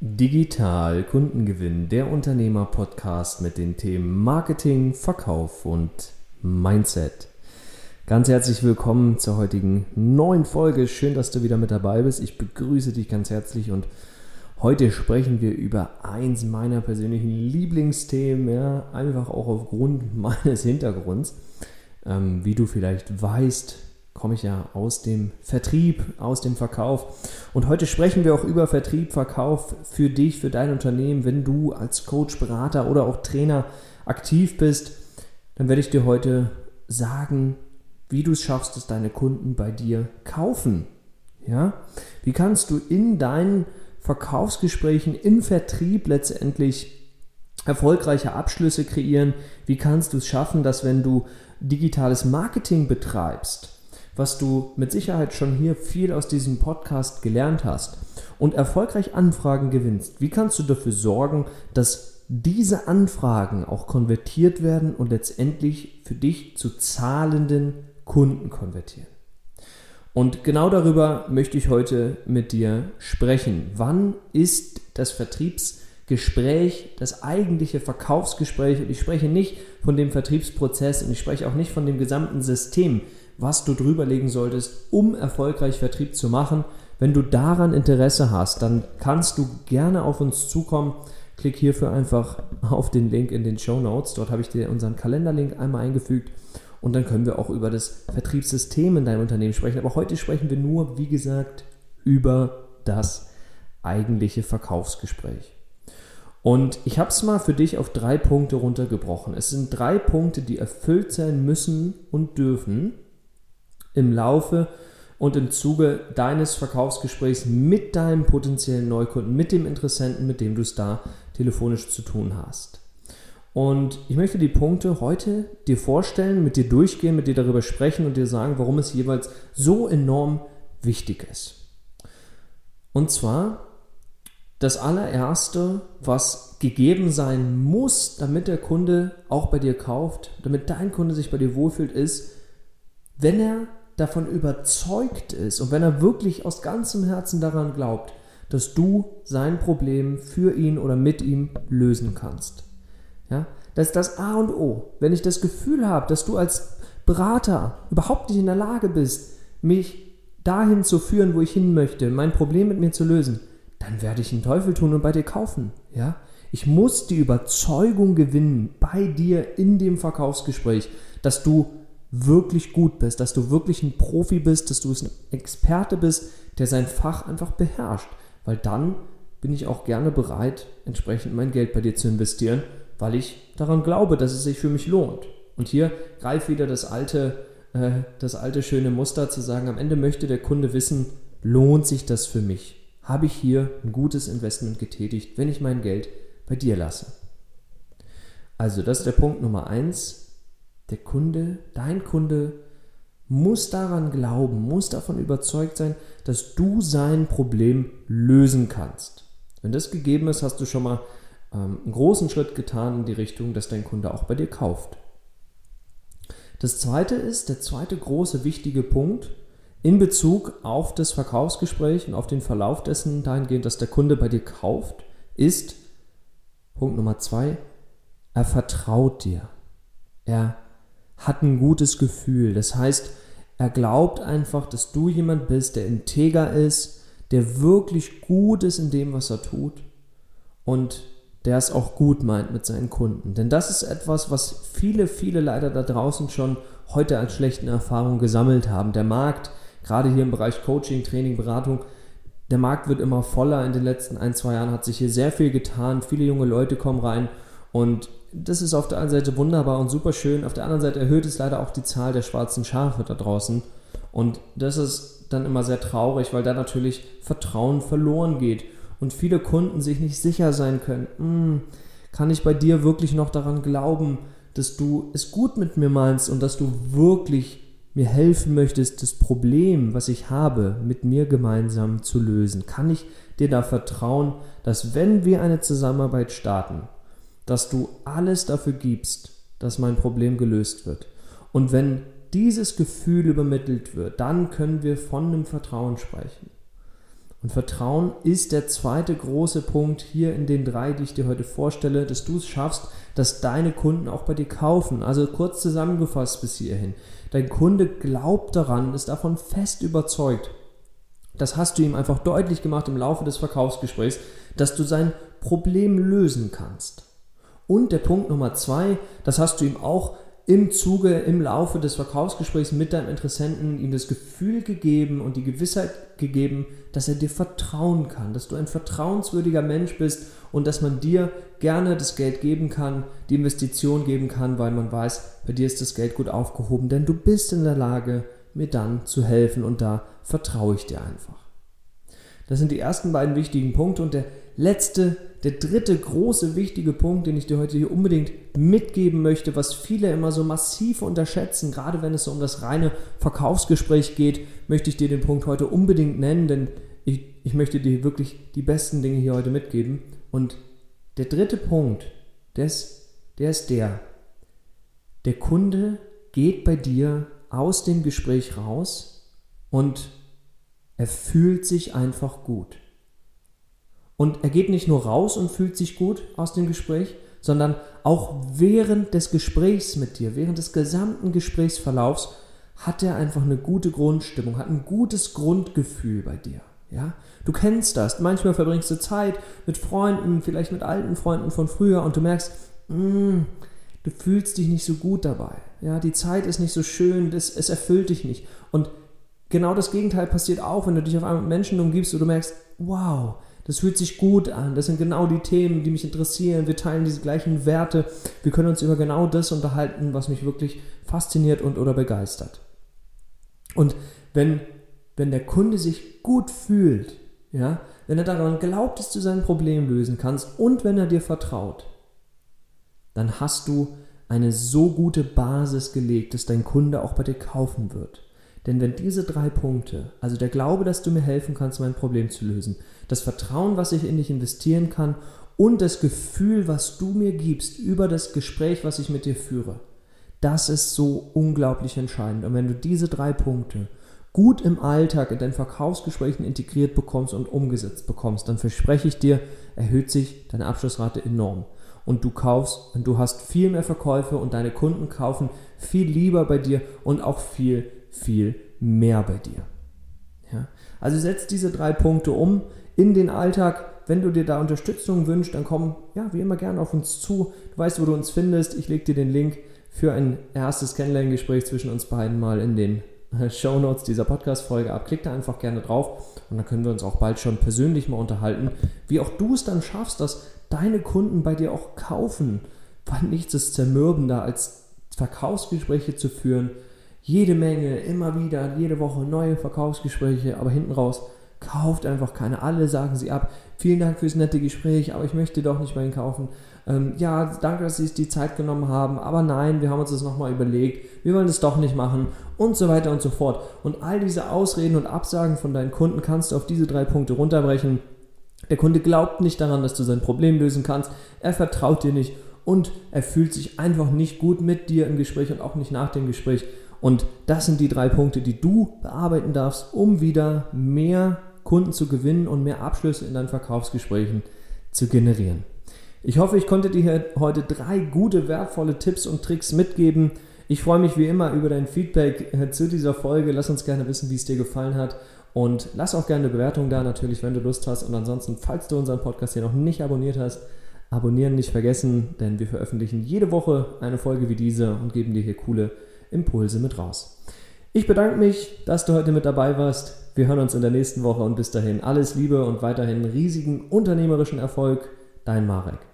Digital Kundengewinn, der Unternehmer-Podcast mit den Themen Marketing, Verkauf und Mindset. Ganz herzlich willkommen zur heutigen neuen Folge. Schön, dass du wieder mit dabei bist. Ich begrüße dich ganz herzlich und heute sprechen wir über eins meiner persönlichen Lieblingsthemen, ja, einfach auch aufgrund meines Hintergrunds. Ähm, wie du vielleicht weißt, komme ich ja aus dem Vertrieb, aus dem Verkauf. Und heute sprechen wir auch über Vertrieb, Verkauf für dich, für dein Unternehmen. Wenn du als Coach, Berater oder auch Trainer aktiv bist, dann werde ich dir heute sagen, wie du es schaffst, dass deine Kunden bei dir kaufen. Ja? Wie kannst du in deinen Verkaufsgesprächen im Vertrieb letztendlich erfolgreiche Abschlüsse kreieren? Wie kannst du es schaffen, dass wenn du digitales Marketing betreibst, was du mit Sicherheit schon hier viel aus diesem Podcast gelernt hast und erfolgreich Anfragen gewinnst, wie kannst du dafür sorgen, dass diese Anfragen auch konvertiert werden und letztendlich für dich zu zahlenden Kunden konvertieren? Und genau darüber möchte ich heute mit dir sprechen. Wann ist das Vertriebsgespräch, das eigentliche Verkaufsgespräch? Und ich spreche nicht von dem Vertriebsprozess und ich spreche auch nicht von dem gesamten System, was du drüber legen solltest, um erfolgreich Vertrieb zu machen. Wenn du daran Interesse hast, dann kannst du gerne auf uns zukommen. Klick hierfür einfach auf den Link in den Show Notes. Dort habe ich dir unseren Kalenderlink einmal eingefügt und dann können wir auch über das Vertriebssystem in deinem Unternehmen sprechen. Aber heute sprechen wir nur, wie gesagt, über das eigentliche Verkaufsgespräch. Und ich habe es mal für dich auf drei Punkte runtergebrochen. Es sind drei Punkte, die erfüllt sein müssen und dürfen, im Laufe und im Zuge deines Verkaufsgesprächs mit deinem potenziellen Neukunden, mit dem Interessenten, mit dem du es da telefonisch zu tun hast. Und ich möchte die Punkte heute dir vorstellen, mit dir durchgehen, mit dir darüber sprechen und dir sagen, warum es jeweils so enorm wichtig ist. Und zwar das allererste, was gegeben sein muss, damit der Kunde auch bei dir kauft, damit dein Kunde sich bei dir wohlfühlt, ist, wenn er davon überzeugt ist und wenn er wirklich aus ganzem Herzen daran glaubt, dass du sein Problem für ihn oder mit ihm lösen kannst. Ja, das ist das A und O. Wenn ich das Gefühl habe, dass du als Berater überhaupt nicht in der Lage bist, mich dahin zu führen, wo ich hin möchte, mein Problem mit mir zu lösen, dann werde ich den Teufel tun und bei dir kaufen. Ja? Ich muss die Überzeugung gewinnen bei dir in dem Verkaufsgespräch, dass du wirklich gut bist, dass du wirklich ein Profi bist, dass du ein Experte bist, der sein Fach einfach beherrscht. Weil dann bin ich auch gerne bereit, entsprechend mein Geld bei dir zu investieren, weil ich daran glaube, dass es sich für mich lohnt. Und hier greift wieder das alte, äh, das alte schöne Muster zu sagen, am Ende möchte der Kunde wissen, lohnt sich das für mich? Habe ich hier ein gutes Investment getätigt, wenn ich mein Geld bei dir lasse? Also, das ist der Punkt Nummer eins. Der Kunde, dein Kunde, muss daran glauben, muss davon überzeugt sein, dass du sein Problem lösen kannst. Wenn das gegeben ist, hast du schon mal ähm, einen großen Schritt getan in die Richtung, dass dein Kunde auch bei dir kauft. Das zweite ist, der zweite große wichtige Punkt in Bezug auf das Verkaufsgespräch und auf den Verlauf dessen dahingehend, dass der Kunde bei dir kauft, ist Punkt Nummer zwei, er vertraut dir. Er hat ein gutes Gefühl. Das heißt, er glaubt einfach, dass du jemand bist, der integer ist, der wirklich gut ist in dem, was er tut und der es auch gut meint mit seinen Kunden. Denn das ist etwas, was viele, viele leider da draußen schon heute als schlechten Erfahrungen gesammelt haben. Der Markt, gerade hier im Bereich Coaching, Training, Beratung, der Markt wird immer voller. In den letzten ein, zwei Jahren hat sich hier sehr viel getan. Viele junge Leute kommen rein und das ist auf der einen Seite wunderbar und super schön. Auf der anderen Seite erhöht es leider auch die Zahl der schwarzen Schafe da draußen. Und das ist dann immer sehr traurig, weil da natürlich Vertrauen verloren geht und viele Kunden sich nicht sicher sein können. Hm, kann ich bei dir wirklich noch daran glauben, dass du es gut mit mir meinst und dass du wirklich mir helfen möchtest, das Problem, was ich habe, mit mir gemeinsam zu lösen? Kann ich dir da vertrauen, dass wenn wir eine Zusammenarbeit starten, dass du alles dafür gibst, dass mein Problem gelöst wird. Und wenn dieses Gefühl übermittelt wird, dann können wir von einem Vertrauen sprechen. Und Vertrauen ist der zweite große Punkt hier in den drei, die ich dir heute vorstelle, dass du es schaffst, dass deine Kunden auch bei dir kaufen. Also kurz zusammengefasst bis hierhin. Dein Kunde glaubt daran, ist davon fest überzeugt. Das hast du ihm einfach deutlich gemacht im Laufe des Verkaufsgesprächs, dass du sein Problem lösen kannst. Und der Punkt Nummer zwei, das hast du ihm auch im Zuge, im Laufe des Verkaufsgesprächs mit deinem Interessenten ihm das Gefühl gegeben und die Gewissheit gegeben, dass er dir vertrauen kann, dass du ein vertrauenswürdiger Mensch bist und dass man dir gerne das Geld geben kann, die Investition geben kann, weil man weiß, bei dir ist das Geld gut aufgehoben, denn du bist in der Lage, mir dann zu helfen und da vertraue ich dir einfach. Das sind die ersten beiden wichtigen Punkte und der letzte, der dritte große wichtige Punkt, den ich dir heute hier unbedingt mitgeben möchte, was viele immer so massiv unterschätzen, gerade wenn es so um das reine Verkaufsgespräch geht, möchte ich dir den Punkt heute unbedingt nennen, denn ich, ich möchte dir wirklich die besten Dinge hier heute mitgeben. Und der dritte Punkt, der der ist der, der Kunde geht bei dir aus dem Gespräch raus und er fühlt sich einfach gut. Und er geht nicht nur raus und fühlt sich gut aus dem Gespräch, sondern auch während des Gesprächs mit dir, während des gesamten Gesprächsverlaufs, hat er einfach eine gute Grundstimmung, hat ein gutes Grundgefühl bei dir. Ja? Du kennst das. Manchmal verbringst du Zeit mit Freunden, vielleicht mit alten Freunden von früher und du merkst, mm, du fühlst dich nicht so gut dabei. Ja, die Zeit ist nicht so schön, das, es erfüllt dich nicht. Und genau das Gegenteil passiert auch, wenn du dich auf einmal mit Menschen umgibst und du merkst, wow, das fühlt sich gut an, das sind genau die Themen, die mich interessieren, wir teilen diese gleichen Werte, wir können uns über genau das unterhalten, was mich wirklich fasziniert und oder begeistert. Und wenn, wenn der Kunde sich gut fühlt, ja, wenn er daran glaubt, dass du sein Problem lösen kannst und wenn er dir vertraut, dann hast du eine so gute Basis gelegt, dass dein Kunde auch bei dir kaufen wird. Denn wenn diese drei Punkte, also der Glaube, dass du mir helfen kannst, mein Problem zu lösen, das Vertrauen, was ich in dich investieren kann und das Gefühl, was du mir gibst über das Gespräch, was ich mit dir führe, das ist so unglaublich entscheidend. Und wenn du diese drei Punkte gut im Alltag in deinen Verkaufsgesprächen integriert bekommst und umgesetzt bekommst, dann verspreche ich dir, erhöht sich deine Abschlussrate enorm. Und du kaufst und du hast viel mehr Verkäufe und deine Kunden kaufen viel lieber bei dir und auch viel viel mehr bei dir. Ja? Also setz diese drei Punkte um in den Alltag. Wenn du dir da Unterstützung wünschst, dann komm, ja, wie immer gerne auf uns zu. Du weißt, wo du uns findest. Ich lege dir den Link für ein erstes Kennenlerngespräch zwischen uns beiden mal in den äh, Show Notes dieser Podcast-Folge ab. Klick da einfach gerne drauf und dann können wir uns auch bald schon persönlich mal unterhalten, wie auch du es dann schaffst, dass deine Kunden bei dir auch kaufen. Weil nichts ist zermürbender, als Verkaufsgespräche zu führen, jede Menge, immer wieder, jede Woche neue Verkaufsgespräche, aber hinten raus kauft einfach keine. Alle sagen sie ab. Vielen Dank fürs nette Gespräch, aber ich möchte doch nicht bei Ihnen kaufen. Ähm, ja, danke, dass Sie sich die Zeit genommen haben, aber nein, wir haben uns das nochmal überlegt. Wir wollen es doch nicht machen und so weiter und so fort. Und all diese Ausreden und Absagen von deinen Kunden kannst du auf diese drei Punkte runterbrechen. Der Kunde glaubt nicht daran, dass du sein Problem lösen kannst. Er vertraut dir nicht und er fühlt sich einfach nicht gut mit dir im Gespräch und auch nicht nach dem Gespräch. Und das sind die drei Punkte, die du bearbeiten darfst, um wieder mehr Kunden zu gewinnen und mehr Abschlüsse in deinen Verkaufsgesprächen zu generieren. Ich hoffe, ich konnte dir heute drei gute, wertvolle Tipps und Tricks mitgeben. Ich freue mich wie immer über dein Feedback äh, zu dieser Folge. Lass uns gerne wissen, wie es dir gefallen hat. Und lass auch gerne eine Bewertung da, natürlich, wenn du Lust hast. Und ansonsten, falls du unseren Podcast hier noch nicht abonniert hast, abonnieren nicht vergessen, denn wir veröffentlichen jede Woche eine Folge wie diese und geben dir hier coole Impulse mit raus. Ich bedanke mich, dass du heute mit dabei warst. Wir hören uns in der nächsten Woche und bis dahin alles Liebe und weiterhin riesigen unternehmerischen Erfolg. Dein Marek.